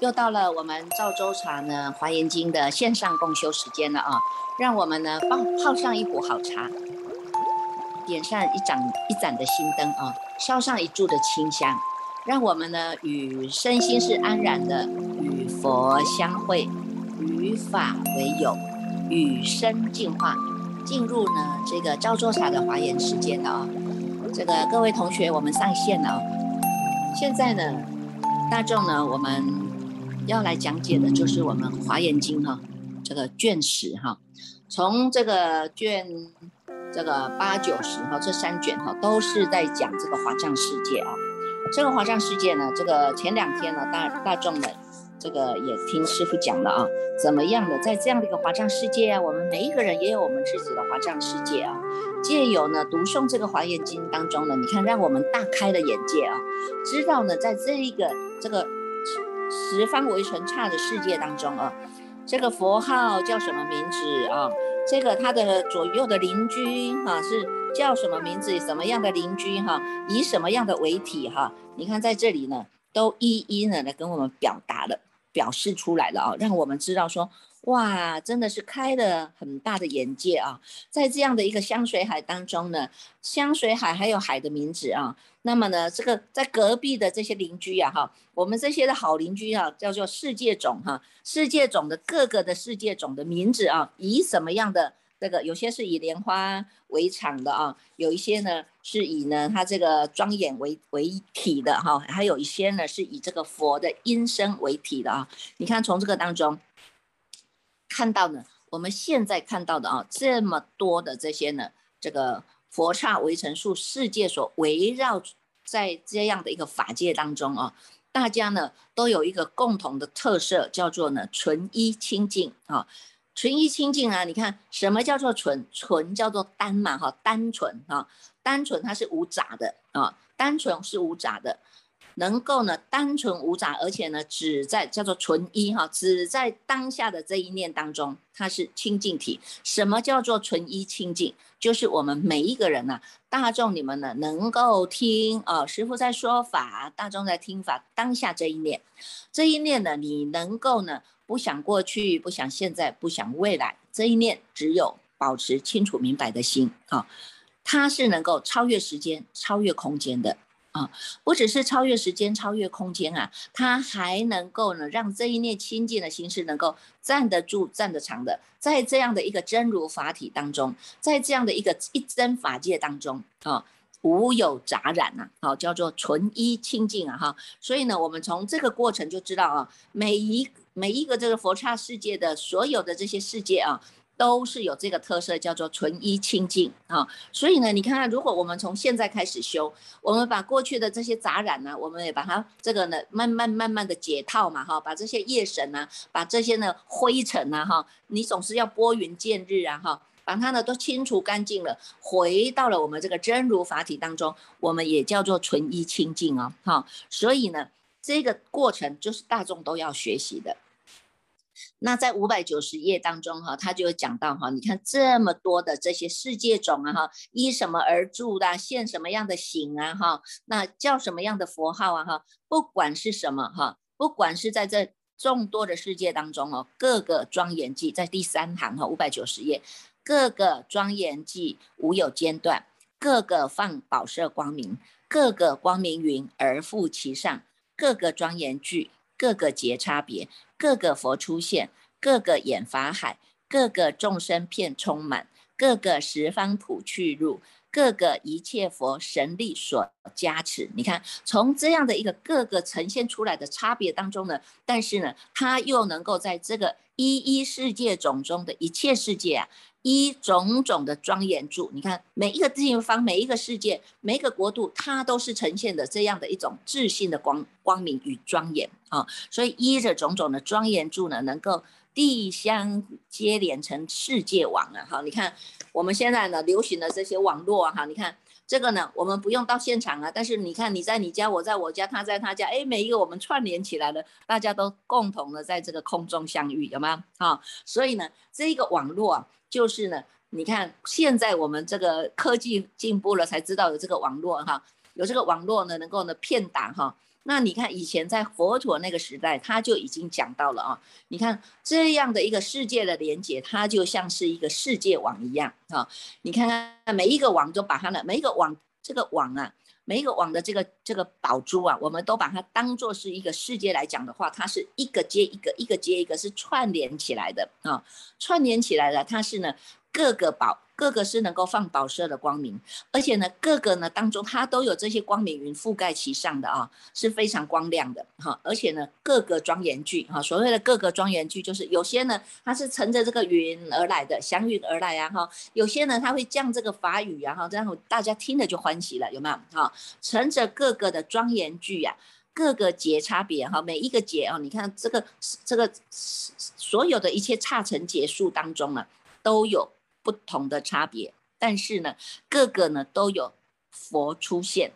又到了我们赵州茶呢华严经的线上共修时间了啊！让我们呢放泡上一壶好茶，点上一盏一盏的心灯啊，烧上一柱的清香，让我们呢与身心是安然的，与佛相会，与法为友，与生净化，进入呢这个赵州茶的华严时间了啊！这个各位同学，我们上线了啊！现在呢，大众呢，我们。要来讲解的就是我们《华严经》哈，这个卷十哈，从这个卷这个八九十哈，这三卷哈都是在讲这个华藏世界啊。这个华藏世界呢，这个前两天呢，大大众的这个也听师傅讲了啊，怎么样的在这样的一个华藏世界啊，我们每一个人也有我们自己的华藏世界啊。借由呢读诵这个《华严经》当中呢，你看让我们大开了眼界啊，知道呢在这一个这个。十方围城刹的世界当中啊，这个佛号叫什么名字啊？这个他的左右的邻居哈是叫什么名字？什么样的邻居哈？以什么样的为体哈？你看在这里呢，都一一呢来跟我们表达了，表示出来了啊，让我们知道说。哇，真的是开了很大的眼界啊！在这样的一个香水海当中呢，香水海还有海的名字啊。那么呢，这个在隔壁的这些邻居呀，哈，我们这些的好邻居啊，叫做世界种哈，世界种的各个的世界种的名字啊，以什么样的这个？有些是以莲花为场的啊，有一些呢是以呢它这个庄严为为一体的哈，还有一些呢是以这个佛的音声为体的啊。你看从这个当中。看到呢，我们现在看到的啊，这么多的这些呢，这个佛刹围城术世界所围绕在这样的一个法界当中啊，大家呢都有一个共同的特色，叫做呢纯一清净啊，纯一清净啊，你看什么叫做纯？纯叫做单嘛哈，单纯啊，单纯它是无杂的啊，单纯是无杂的。能够呢单纯无杂，而且呢只在叫做纯一哈，只在当下的这一念当中，它是清净体。什么叫做纯一清净？就是我们每一个人呢，大众你们呢能够听啊，师傅在说法，大众在听法，当下这一念，这一念呢，你能够呢不想过去，不想现在，不想未来，这一念只有保持清楚明白的心啊，它是能够超越时间、超越空间的。啊，不只是超越时间、超越空间啊，它还能够呢，让这一念清净的心是能够站得住、站得长的，在这样的一个真如法体当中，在这样的一个一真法界当中啊，无有杂染呐，好，叫做纯一清净啊，哈。所以呢，我们从这个过程就知道啊，每一每一个这个佛刹世界的所有的这些世界啊。都是有这个特色，叫做纯一清净啊。所以呢，你看看，如果我们从现在开始修，我们把过去的这些杂染呢，我们也把它这个呢，慢慢慢慢的解套嘛，哈，把这些业神啊，把这些呢灰尘啊，哈，你总是要拨云见日啊，哈，把它呢都清除干净了，回到了我们这个真如法体当中，我们也叫做纯一清净啊，哈。所以呢，这个过程就是大众都要学习的。那在五百九十页当中哈，他就有讲到哈，你看这么多的这些世界种啊哈，依什么而住的，现什么样的形啊哈，那叫什么样的佛号啊哈，不管是什么哈，不管是在这众多的世界当中哦，各个庄严记在第三行哈，五百九十页，各个庄严记无有间断，各个放宝色光明，各个光明云而覆其上，各个庄严句，各个节差别。各个佛出现，各个眼法海，各个众生片充满，各个十方普去入，各个一切佛神力所加持。你看，从这样的一个各个呈现出来的差别当中呢，但是呢，它又能够在这个一一世界种中的一切世界啊。一种种的庄严住，你看每一个地方、每一个世界、每一个国度，它都是呈现的这样的一种自信的光光明与庄严啊。所以依着种种的庄严住呢，能够地相接连成世界网啊。哈，你看我们现在呢流行的这些网络，哈，你看这个呢，我们不用到现场啊，但是你看你在你家，我在我家，他在他家，哎，每一个我们串联起来了，大家都共同的在这个空中相遇，有没有？好，所以呢，这个网络。就是呢，你看现在我们这个科技进步了，才知道有这个网络哈，有这个网络呢，能够呢骗打哈。那你看以前在佛陀那个时代，他就已经讲到了啊。你看这样的一个世界的连接，它就像是一个世界网一样啊。你看看每一个网都把它的每一个网这个网啊。每一个网的这个这个宝珠啊，我们都把它当做是一个世界来讲的话，它是一个接一个，一个接一个，是串联起来的啊，串联起来的，它是呢。各个宝，各个是能够放宝色的光明，而且呢，各个呢当中它都有这些光明云覆盖其上的啊，是非常光亮的哈。而且呢，各个庄严具哈，所谓的各个庄严具，就是有些呢它是乘着这个云而来的，祥云而来啊哈。有些呢它会降这个法语啊哈，这样大家听了就欢喜了，有没有哈？乘着各个的庄严具呀，各个节差别哈，每一个节啊，你看这个这个所有的一切差成结束当中呢，都有。不同的差别，但是呢，各个呢都有佛出现，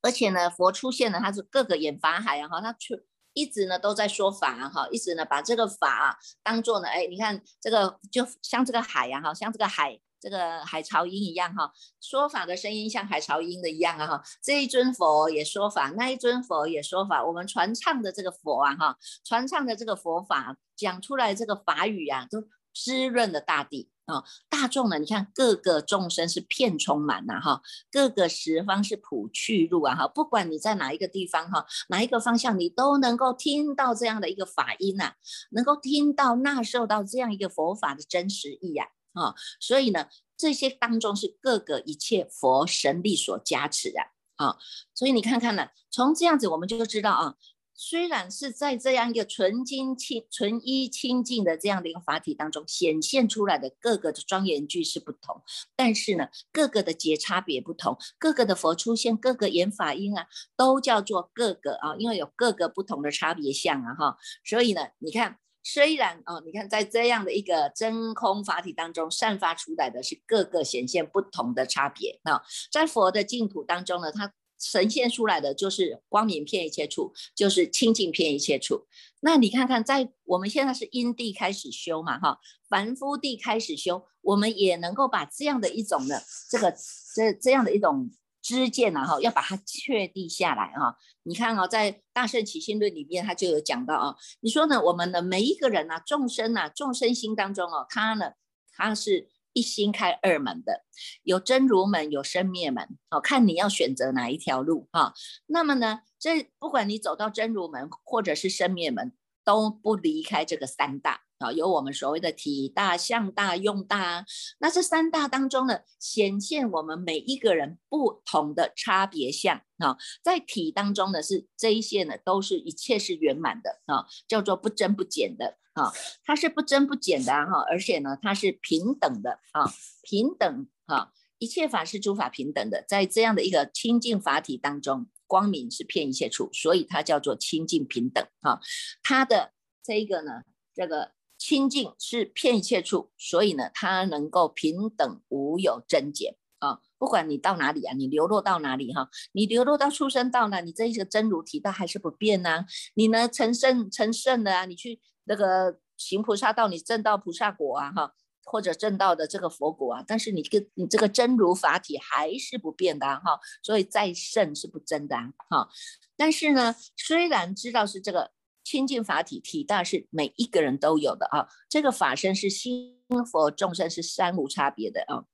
而且呢，佛出现呢，它是各个演法海啊哈，它出一直呢都在说法啊哈，一直呢把这个法啊当做呢，哎，你看这个就像这个海呀哈，像这个海这个海潮音一样哈，说法的声音像海潮音的一样啊哈，这一尊佛也说法，那一尊佛也说法，我们传唱的这个佛啊哈，传唱的这个佛法讲出来这个法语啊，都滋润了大地。啊，大众呢？你看各个众生是片充满呐，哈，各个十方是普去路啊，哈，不管你在哪一个地方，哈，哪一个方向，你都能够听到这样的一个法音呐，能够听到纳受到这样一个佛法的真实意呀，啊，所以呢，这些当中是各个一切佛神力所加持啊，啊，所以你看看呢，从这样子我们就知道啊。虽然是在这样一个纯净清、纯一清净的这样的一个法体当中显现出来的各个的庄严句是不同，但是呢，各个的节差别不同，各个的佛出现，各个言法音啊，都叫做各个啊，因为有各个不同的差别相啊哈，所以呢，你看，虽然哦，你看在这样的一个真空法体当中散发出来的是各个显现不同的差别啊，在佛的净土当中呢，它。呈现出来的就是光明片一切处，就是清净片一切处。那你看看，在我们现在是因地开始修嘛，哈，凡夫地开始修，我们也能够把这样的一种的这个这这样的一种知见呢，哈，要把它确定下来啊。你看啊，在《大圣起心论》里面，他就有讲到啊，你说呢，我们的每一个人呐，众生呐，众生心当中哦，他呢，他是。一心开二门的，有真如门，有生灭门，好看你要选择哪一条路哈。那么呢，这不管你走到真如门或者是生灭门，都不离开这个三大啊，有我们所谓的体大、相大、用大。那这三大当中呢，显现我们每一个人不同的差别相啊。在体当中呢，是这一些呢，都是一切是圆满的啊，叫做不增不减的。啊，它是不增不减的哈，而且呢，它是平等的啊，平等哈，一切法是诸法平等的，在这样的一个清净法体当中，光明是遍一切处，所以它叫做清净平等哈。它的这一个呢，这个清净是遍一切处，所以呢，它能够平等无有增减啊。不管你到哪里啊，你流落到哪里哈，你流落到出生道呢，你这一个真如体道还是不变呐。你呢成圣成圣的啊，你去。那个行菩萨道，你证到菩萨果啊，哈，或者证到的这个佛果啊，但是你跟你这个真如法体还是不变的哈，所以再圣是不真的哈。但是呢，虽然知道是这个清净法体体大是每一个人都有的啊，这个法身是心佛众生是三无差别的啊，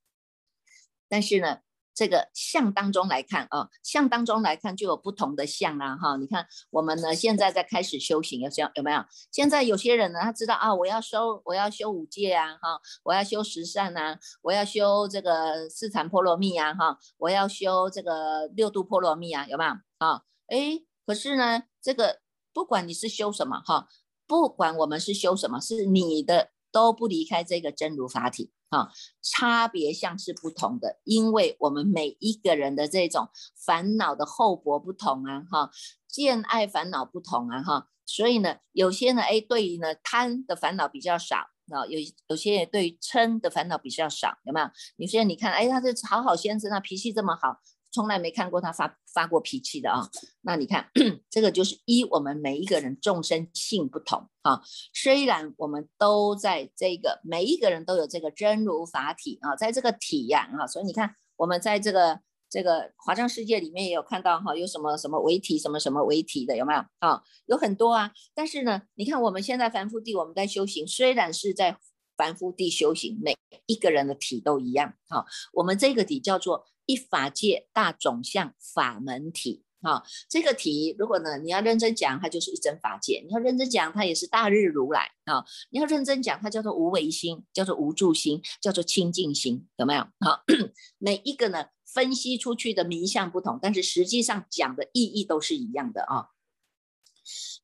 但是呢。这个相当中来看啊，相当中来看就有不同的相啊哈。你看我们呢现在在开始修行，有有有没有？现在有些人呢，他知道啊，我要修我要修五戒啊哈，我要修十善呐，我要修这个四禅波罗蜜啊哈，我要修这个六度波罗蜜啊，有没有？啊，哎，可是呢，这个不管你是修什么哈，不管我们是修什么，是你的都不离开这个真如法体。啊，差别像是不同的，因为我们每一个人的这种烦恼的厚薄不同啊，哈，见爱烦恼不同啊，哈，所以呢，有些呢，哎，对于呢贪的烦恼比较少，啊，有有些人对于嗔的烦恼比较少，有没有？有些人你看，哎，他这好好先生，他脾气这么好，从来没看过他发发过脾气的啊。那你看，这个就是一我们每一个人众生性不同啊。虽然我们都在这个每一个人都有这个真如法体啊，在这个体呀啊，所以你看我们在这个。这个华藏世界里面也有看到哈，有什么什么为体，什么什么为体的，有没有啊？有很多啊。但是呢，你看我们现在凡夫地，我们在修行，虽然是在凡夫地修行，每一个人的体都一样哈。我们这个体叫做一法界大种相法门体哈。这个体如果呢你要认真讲，它就是一真法界；你要认真讲，它也是大日如来啊。你要认真讲，它叫做无为心，叫做无助心，叫做清净心，有没有？好，每一个呢？分析出去的名相不同，但是实际上讲的意义都是一样的啊。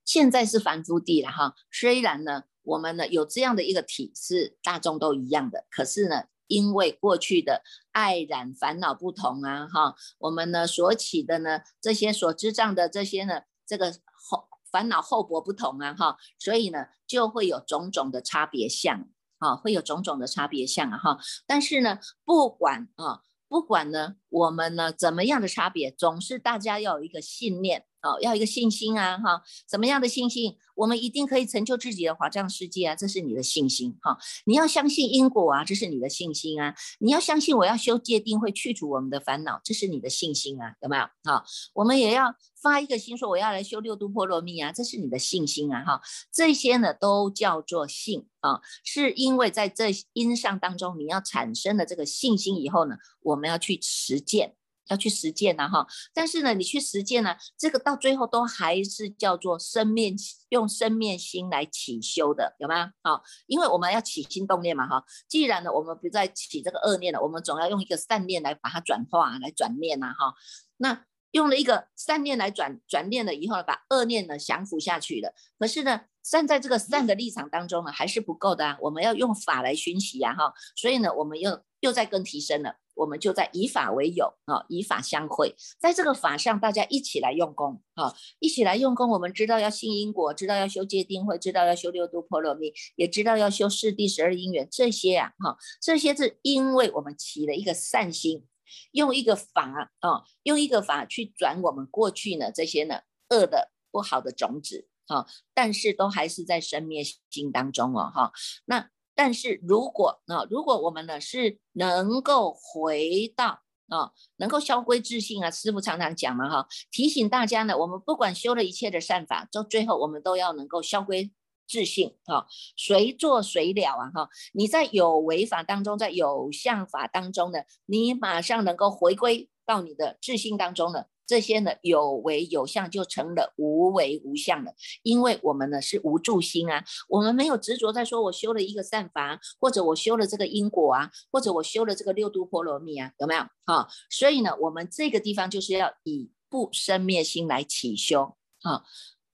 现在是凡夫地了哈，虽然呢，我们呢有这样的一个体是大众都一样的，可是呢，因为过去的爱染烦恼不同啊哈，我们呢所起的呢这些所知障的这些呢这个后烦恼厚薄不同啊哈，所以呢就会有种种的差别相啊，会有种种的差别相啊哈。但是呢，不管啊。不管呢，我们呢怎么样的差别，总是大家要有一个信念。哦，要一个信心啊，哈，什么样的信心？我们一定可以成就自己的华藏世界啊，这是你的信心哈。你要相信因果啊，这是你的信心啊。你要相信我要修戒定会去除我们的烦恼，这是你的信心啊，有没有？好，我们也要发一个心说我要来修六度波罗蜜啊，这是你的信心啊，哈。这些呢都叫做信啊，是因为在这因上当中你要产生了这个信心以后呢，我们要去实践。要去实践呐，哈！但是呢，你去实践呢，这个到最后都还是叫做生面用生面心来起修的，有吗？好，因为我们要起心动念嘛，哈！既然呢，我们不再起这个恶念了，我们总要用一个善念来把它转化，来转念呐，哈！那用了一个善念来转转念了以后呢，把恶念呢降服下去了。可是呢，站在这个善的立场当中呢，还是不够的啊！我们要用法来熏习呀，哈！所以呢，我们又又在更提升了。我们就在以法为友啊，以法相会，在这个法上，大家一起来用功啊，一起来用功。我们知道要信因果，知道要修戒定慧，知道要修六度波罗蜜，也知道要修四第十二因缘。这些啊，哈，这些是因为我们起了一个善心，用一个法啊，用一个法去转我们过去呢这些呢恶的不好的种子啊，但是都还是在生灭心当中哦，哈，那。但是如果啊，如果我们呢是能够回到啊，能够消归自信啊，师傅常常讲嘛哈，提醒大家呢，我们不管修了一切的善法，到最后我们都要能够消归自信啊，随做随了啊哈。你在有为法当中，在有相法当中呢，你马上能够回归到你的自信当中了。这些呢有为有相就成了无为无相了，因为我们呢是无助心啊，我们没有执着在说我修了一个善法，或者我修了这个因果啊，或者我修了这个六度波罗蜜啊，有没有？哈，所以呢，我们这个地方就是要以不生灭心来起修啊，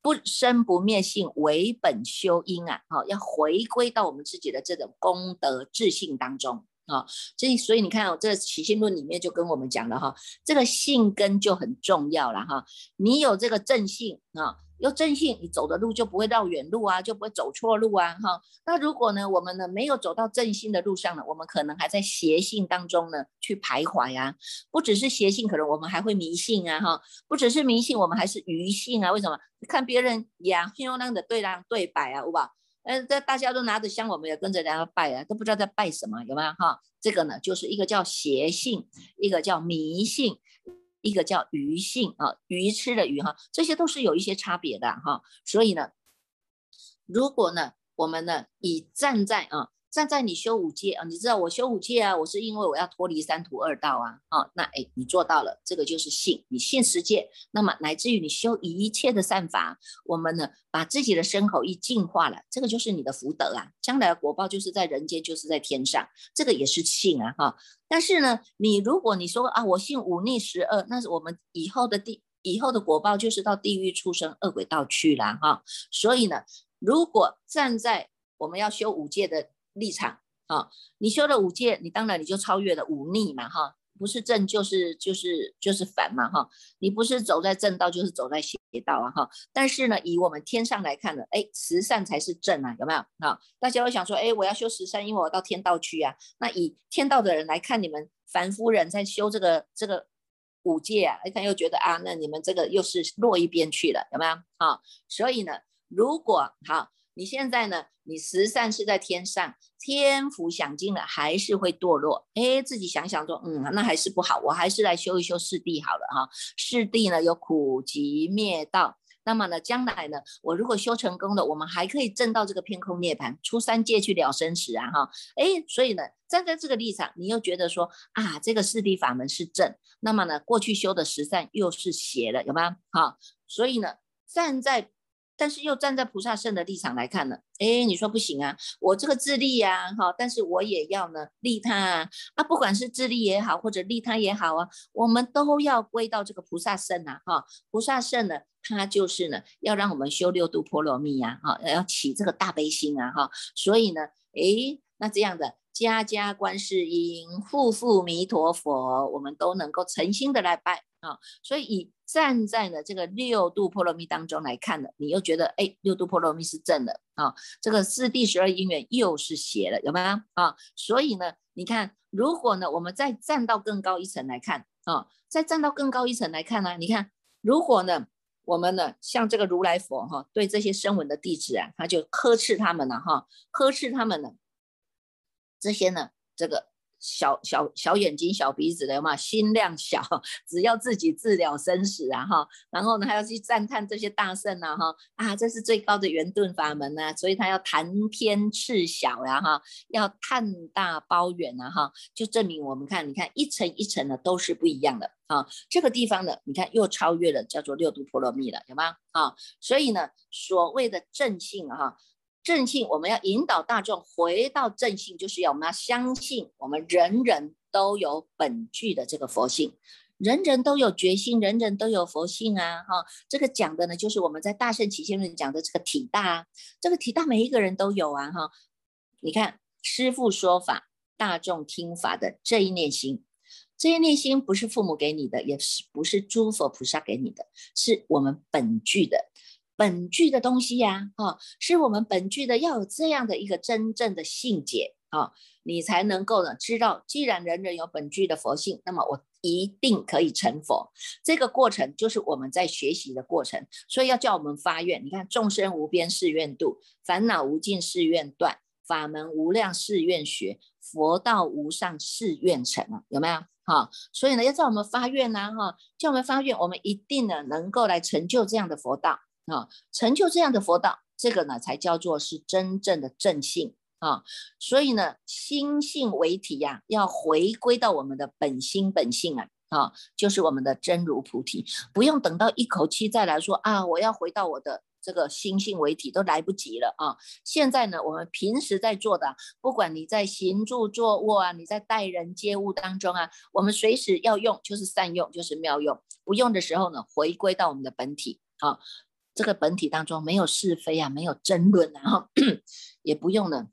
不生不灭性为本修因啊，哈，要回归到我们自己的这种功德自信当中。啊，这所以你看哦，这起心论里面就跟我们讲了哈，这个性根就很重要了哈。你有这个正性啊，有正性，你走的路就不会绕远路啊，就不会走错路啊哈。那如果呢，我们呢没有走到正性的路上呢，我们可能还在邪性当中呢去徘徊啊。不只是邪性，可能我们还会迷信啊哈。不只是迷信，我们还是愚信啊。为什么？看别人呀，漂亮的对让对摆啊，好不好？嗯，这大家都拿着香，我们也跟着人家拜啊，都不知道在拜什么，有没有哈？这个呢，就是一个叫邪性，一个叫迷信，一个叫愚性啊，愚痴的愚哈，这些都是有一些差别的哈。所以呢，如果呢，我们呢，以站在啊。站在你修五戒啊，你知道我修五戒啊，我是因为我要脱离三途二道啊，啊，那哎，你做到了，这个就是信，你信十戒，那么乃至于你修一切的善法，我们呢把自己的身口意净化了，这个就是你的福德啊，将来的果报就是在人间，就是在天上，这个也是信啊哈。但是呢，你如果你说啊，我信五逆十恶，那是我们以后的地以后的果报就是到地狱出生恶鬼道去了哈。所以呢，如果站在我们要修五戒的。立场啊，你修了五戒，你当然你就超越了五逆嘛哈，不是正就是就是就是反嘛哈，你不是走在正道就是走在邪道啊哈。但是呢，以我们天上来看呢，哎，慈善才是正啊，有没有啊？大家会想说，哎，我要修十善，因为我到天道去啊。那以天道的人来看，你们凡夫人在修这个这个五戒啊，你看又觉得啊，那你们这个又是落一边去了，有没有啊？所以呢，如果好。你现在呢？你十善是在天上，天福享尽了，还是会堕落？哎，自己想想说，嗯，那还是不好，我还是来修一修四谛好了哈。四谛呢有苦集灭道，那么呢，将来呢，我如果修成功了，我们还可以证到这个偏空涅盘，出三界去了生死啊哈。哎，所以呢，站在这个立场，你又觉得说啊，这个四谛法门是正，那么呢，过去修的十善又是邪了，有吗？好，所以呢，站在。但是又站在菩萨圣的立场来看呢，哎，你说不行啊，我这个自利呀，哈，但是我也要呢利他啊，啊，不管是自利也好，或者利他也好啊，我们都要归到这个菩萨圣啊，哈，菩萨圣呢，他就是呢，要让我们修六度波罗蜜呀，哈，要起这个大悲心啊，哈，所以呢，哎，那这样的家家观世音，户户弥陀佛，我们都能够诚心的来拜啊，所以以。站在呢这个六度波罗蜜当中来看的，你又觉得哎，六度波罗蜜是正的啊，这个四第十二因缘又是邪的，有没有啊？所以呢，你看，如果呢我们再站到更高一层来看啊，再站到更高一层来看呢，你看，如果呢我们呢像这个如来佛哈，对这些声闻的弟子啊，他就呵斥他们了哈，呵斥他们呢，这些呢这个。小小小眼睛、小鼻子的嘛，心量小，只要自己治了生死啊哈，然后呢还要去赞叹这些大圣啊哈啊，这是最高的圆顿法门呐，所以他要谈天斥小呀哈，要叹大包远啊哈，就证明我们看，你看一层一层的都是不一样的啊，这个地方呢，你看又超越了叫做六度波罗蜜了，有吗？啊，所以呢，所谓的正性哈。正性，我们要引导大众回到正性，就是要我们要相信，我们人人都有本具的这个佛性，人人都有觉性，人人都有佛性啊！哈，这个讲的呢，就是我们在大圣起心论讲的这个体大，这个体大每一个人都有啊！哈，你看师父说法，大众听法的这一念心，这一念心不是父母给你的，也是不是诸佛菩萨给你的，是我们本具的。本具的东西呀，哈，是我们本具的，要有这样的一个真正的性解啊，你才能够呢知道，既然人人有本具的佛性，那么我一定可以成佛。这个过程就是我们在学习的过程，所以要叫我们发愿。你看，众生无边誓愿度，烦恼无尽誓愿断，法门无量誓愿学，佛道无上誓愿成啊，有没有？哈，所以呢，要叫我们发愿呐，哈，叫我们发愿，我们一定呢能够来成就这样的佛道。啊，成就这样的佛道，这个呢才叫做是真正的正性啊。所以呢，心性为体呀，要回归到我们的本心本性啊，啊，就是我们的真如菩提，不用等到一口气再来说啊，我要回到我的这个心性为体都来不及了啊。现在呢，我们平时在做的，不管你在行住坐卧啊，你在待人接物当中啊，我们随时要用，就是善用，就是妙用。不用的时候呢，回归到我们的本体啊。这个本体当中没有是非啊，没有争论，然后也不用呢，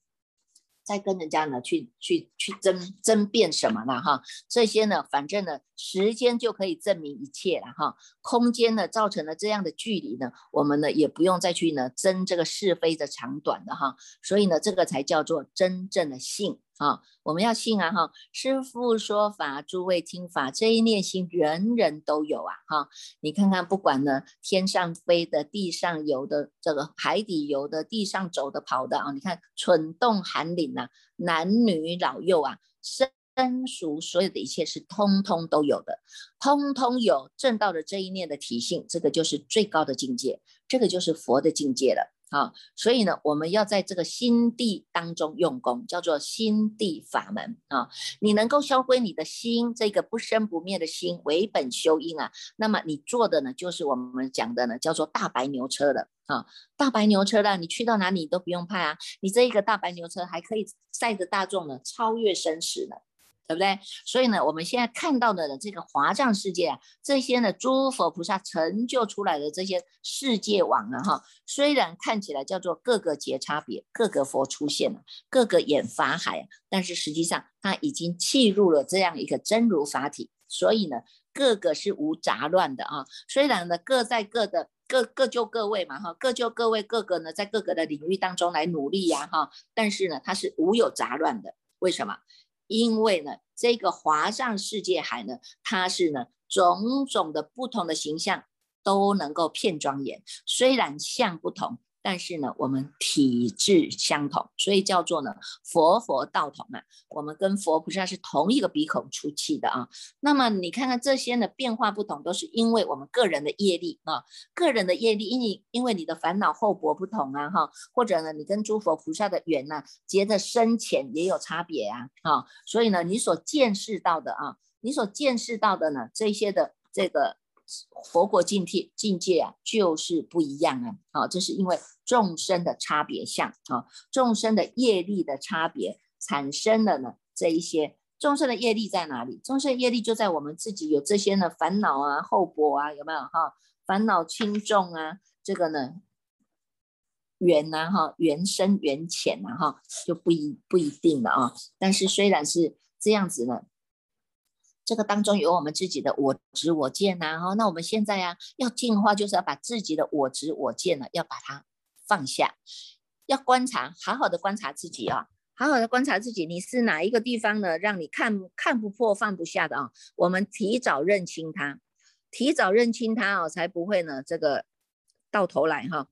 再跟人家呢去去去争争辩什么了哈。这些呢，反正呢，时间就可以证明一切了哈。空间呢，造成了这样的距离呢，我们呢也不用再去呢争这个是非的长短的哈。所以呢，这个才叫做真正的性。啊，我们要信啊！哈，师父说法，诸位听法，这一念心，人人都有啊！哈，你看看，不管呢，天上飞的，地上游的，这个海底游的，地上走的、跑的啊，你看蠢动寒岭呐，男女老幼啊，生熟，所有的一切是通通都有的，通通有正道的这一念的体性，这个就是最高的境界，这个就是佛的境界了。啊，所以呢，我们要在这个心地当中用功，叫做心地法门啊。你能够消归你的心，这个不生不灭的心为本修因啊，那么你做的呢，就是我们讲的呢，叫做大白牛车了啊。大白牛车呢，你去到哪里都不用怕啊，你这一个大白牛车还可以载着大众呢，超越生死呢。对不对？所以呢，我们现在看到的这个华藏世界啊，这些呢诸佛菩萨成就出来的这些世界网啊，哈，虽然看起来叫做各个劫差别，各个佛出现了，各个演法海，但是实际上它已经契入了这样一个真如法体，所以呢，各个是无杂乱的啊。虽然呢，各在各的各各就各位嘛，哈，各就各位，各个呢在各个的领域当中来努力呀，哈，但是呢，它是无有杂乱的，为什么？因为呢，这个华藏世界海呢，它是呢种种的不同的形象都能够片庄严，虽然相不同。但是呢，我们体质相同，所以叫做呢佛佛道同啊。我们跟佛菩萨是同一个鼻孔出气的啊。那么你看看这些呢变化不同，都是因为我们个人的业力啊，个人的业力，因为因为你的烦恼厚薄不同啊哈，或者呢你跟诸佛菩萨的缘呢结的深浅也有差别啊啊，所以呢你所见识到的啊，你所见识到的呢这些的这个。佛国境界境界啊，就是不一样啊！好，这是因为众生的差别相啊，众生的业力的差别产生了呢。这一些众生的业力在哪里？众生的业力就在我们自己有这些呢烦恼啊、厚薄啊，有没有哈？烦恼轻重啊，这个呢缘呐哈，缘深缘浅呐哈，就不一不一定了啊。但是虽然是这样子呢。这个当中有我们自己的我执我见呐，哈，那我们现在呀要进化，就是要把自己的我执我见呢，要把它放下，要观察，好好的观察自己啊，好好的观察自己，你是哪一个地方呢，让你看看不破放不下的啊？我们提早认清它，提早认清它哦，才不会呢这个到头来哈，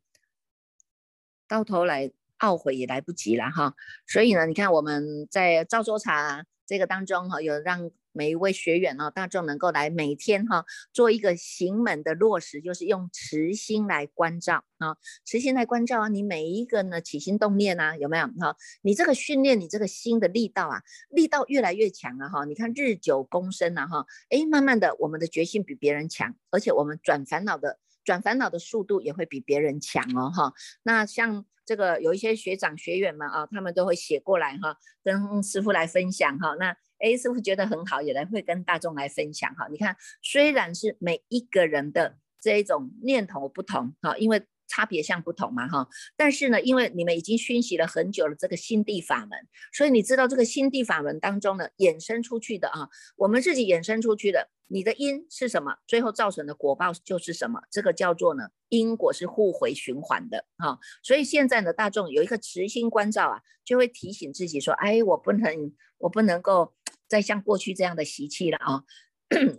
到头来懊悔也来不及了哈。所以呢，你看我们在赵州茶这个当中哈，有让。每一位学员呢，大众能够来每天哈做一个行门的落实，就是用慈心来关照啊，慈心来关照啊，你每一个呢起心动念啊，有没有哈？你这个训练，你这个心的力道啊，力道越来越强了哈。你看日久功深了哈，哎，慢慢的我们的决心比别人强，而且我们转烦恼的转烦恼的速度也会比别人强哦哈。那像这个有一些学长学员们啊，他们都会写过来哈，跟师傅来分享哈。那哎，师傅觉得很好，也来会跟大众来分享哈。你看，虽然是每一个人的这一种念头不同哈，因为差别相不同嘛哈。但是呢，因为你们已经熏习了很久了这个心地法门，所以你知道这个心地法门当中呢，衍生出去的啊，我们自己衍生出去的，你的因是什么，最后造成的果报就是什么。这个叫做呢，因果是互回循环的哈。所以现在呢，大众有一个慈心关照啊，就会提醒自己说，哎，我不能，我不能够。再像过去这样的习气了啊，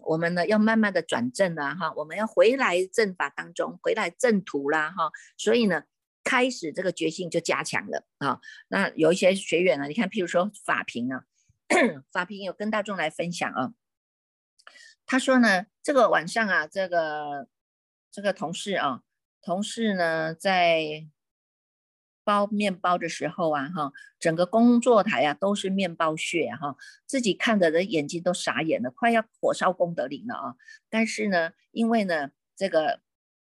我们呢要慢慢的转正了哈，我们要回来正法当中，回来正途啦哈，所以呢，开始这个决心就加强了啊。那有一些学员呢，你看，譬如说法平啊，法平有跟大众来分享啊，他说呢，这个晚上啊，这个这个同事啊，同事呢在。包面包的时候啊，哈，整个工作台啊都是面包屑哈，自己看的人眼睛都傻眼了，快要火烧功德林了啊！但是呢，因为呢，这个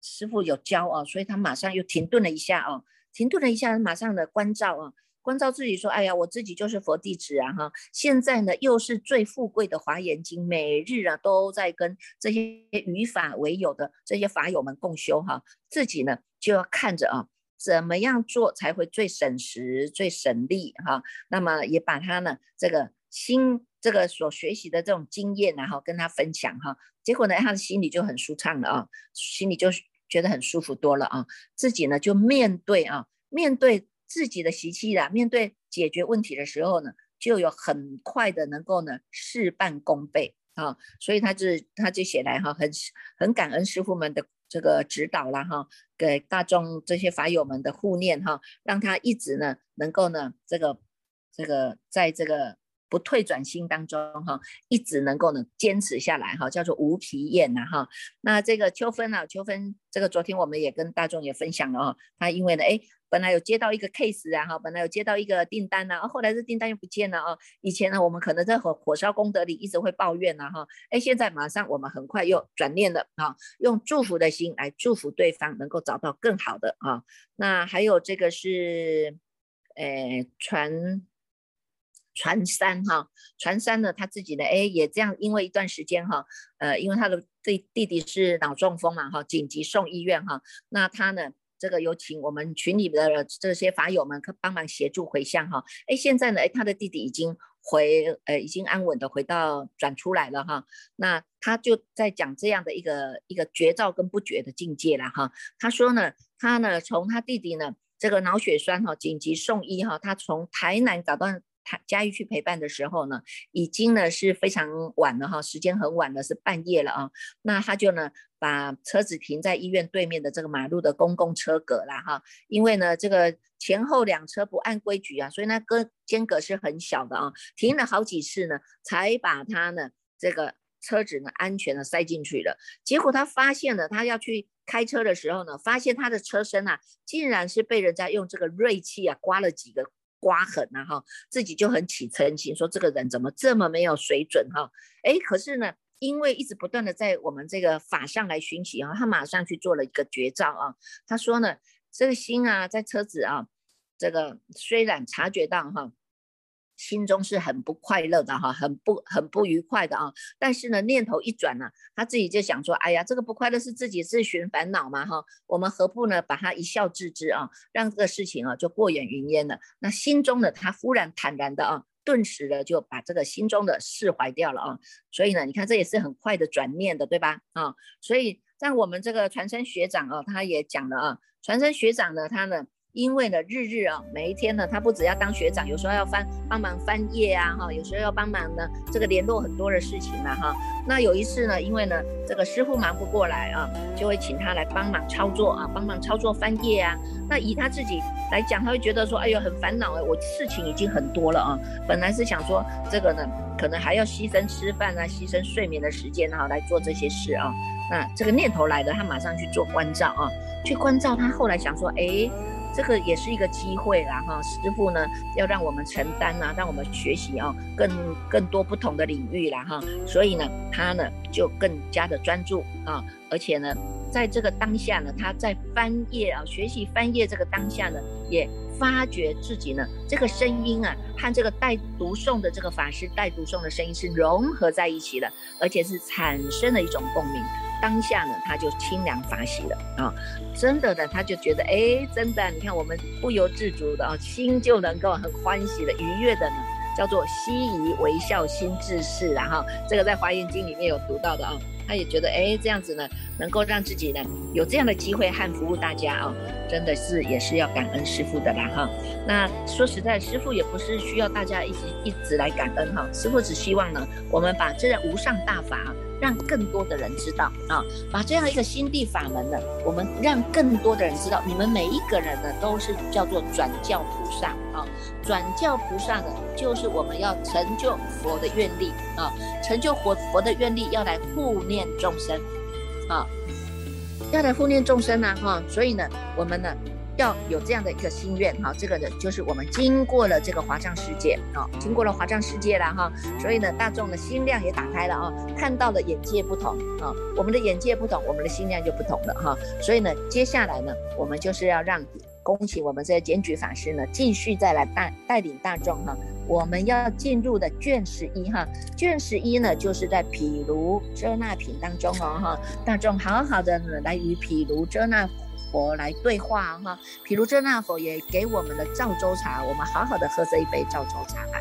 师傅有教啊，所以他马上又停顿了一下啊，停顿了一下，马上的关照啊，关照自己说：“哎呀，我自己就是佛弟子啊，哈！现在呢，又是最富贵的华严经，每日啊都在跟这些语法为友的这些法友们共修哈，自己呢就要看着啊。”怎么样做才会最省时、最省力？哈，那么也把他呢这个新这个所学习的这种经验，然后跟他分享哈。结果呢，他的心里就很舒畅了啊，心里就觉得很舒服多了啊。自己呢就面对啊，面对自己的习气啦，面对解决问题的时候呢，就有很快的能够呢事半功倍啊。所以他就他就写来哈，很很感恩师傅们的。这个指导了哈，给大众这些法友们的护念哈，让他一直呢能够呢这个这个在这个不退转心当中哈，一直能够呢坚持下来哈，叫做无疲厌呐哈。那这个秋分啊，秋分这个昨天我们也跟大众也分享了哈，他因为呢哎。本来有接到一个 case 啊，哈，本来有接到一个订单呐，后来这订单又不见了啊。以前呢，我们可能在火火烧功德里一直会抱怨呐，哈，哎，现在马上我们很快又转念了啊，用祝福的心来祝福对方能够找到更好的啊。那还有这个是，诶，传传三哈，传三呢他自己呢，哎也这样，因为一段时间哈，呃，因为他的弟弟弟是脑中风嘛哈，紧急送医院哈，那他呢？这个有请我们群里的这些法友们可帮忙协助回向哈，哎，现在呢，哎，他的弟弟已经回，呃，已经安稳的回到转出来了哈，那他就在讲这样的一个一个绝照跟不绝的境界了哈，他说呢，他呢从他弟弟呢这个脑血栓哈紧急送医哈，他从台南找到。他嘉义去陪伴的时候呢，已经呢是非常晚了哈，时间很晚了，是半夜了啊。那他就呢把车子停在医院对面的这个马路的公共车格了哈，因为呢这个前后两车不按规矩啊，所以那隔间隔是很小的啊。停了好几次呢，才把他呢这个车子呢安全的塞进去了。结果他发现了，他要去开车的时候呢，发现他的车身啊，竟然是被人家用这个锐器啊刮了几个。刮痕啊哈，自己就很起嗔心，说这个人怎么这么没有水准哈？哎，可是呢，因为一直不断的在我们这个法上来熏习啊，他马上去做了一个绝招啊。他说呢，这个心啊，在车子啊，这个虽然察觉到哈。心中是很不快乐的哈，很不很不愉快的啊。但是呢，念头一转呢，他自己就想说，哎呀，这个不快乐是自己自寻烦恼嘛哈。我们何不呢，把它一笑置之啊，让这个事情啊就过眼云烟了。那心中呢，他忽然坦然的啊，顿时的就把这个心中的释怀掉了啊。所以呢，你看这也是很快的转念的，对吧？啊，所以在我们这个传声学长啊，他也讲了啊，传声学长呢，他呢。因为呢，日日啊，每一天呢，他不只要当学长，有时候要翻帮忙翻页啊，哈，有时候要帮忙呢，这个联络很多的事情嘛哈。那有一次呢，因为呢，这个师傅忙不过来啊，就会请他来帮忙操作啊，帮忙操作翻页啊。那以他自己来讲，他会觉得说，哎呦，很烦恼哎，我事情已经很多了啊。本来是想说这个呢，可能还要牺牲吃饭啊，牺牲睡眠的时间哈，来做这些事啊。那这个念头来的，他马上去做关照啊，去关照。他后来想说，哎。这个也是一个机会啦，哈，师傅呢要让我们承担啊，让我们学习啊，更更多不同的领域啦，哈，所以呢，他呢就更加的专注啊，而且呢，在这个当下呢，他在翻页啊，学习翻页这个当下呢，也发觉自己呢，这个声音啊，和这个带读诵的这个法师带读诵的声音是融合在一起的，而且是产生了一种共鸣。当下呢，他就清凉法喜了啊！真的呢，他就觉得，哎，真的，你看我们不由自主的啊，心就能够很欢喜的、愉悦的呢，叫做悉以微笑心自是啊哈。这个在华严经里面有读到的啊，他也觉得，哎，这样子呢，能够让自己呢有这样的机会和服务大家啊，真的是也是要感恩师傅的啦哈。那说实在，师傅也不是需要大家一直一直来感恩哈，师傅只希望呢，我们把这无上大法。让更多的人知道啊，把这样一个心地法门呢，我们让更多的人知道，你们每一个人呢都是叫做转教菩萨啊，转教菩萨呢就是我们要成就佛的愿力啊，成就佛佛的愿力要来护念众生啊，要来护念众生呢哈，所以呢我们呢。要有这样的一个心愿哈，这个呢就是我们经过了这个华藏世界啊，经过了华藏世界了哈，所以呢大众的心量也打开了啊，看到了眼界不同啊，我们的眼界不同，我们的心量就不同了哈，所以呢接下来呢我们就是要让恭请我们这些检举法师呢继续再来带带领大众哈，我们要进入的卷十一哈，卷十一呢就是在毗卢遮那品当中哦哈，大众好好的呢来与毗卢遮那。佛来对话哈，比如这那佛也给我们的赵州茶，我们好好的喝这一杯赵州茶吧。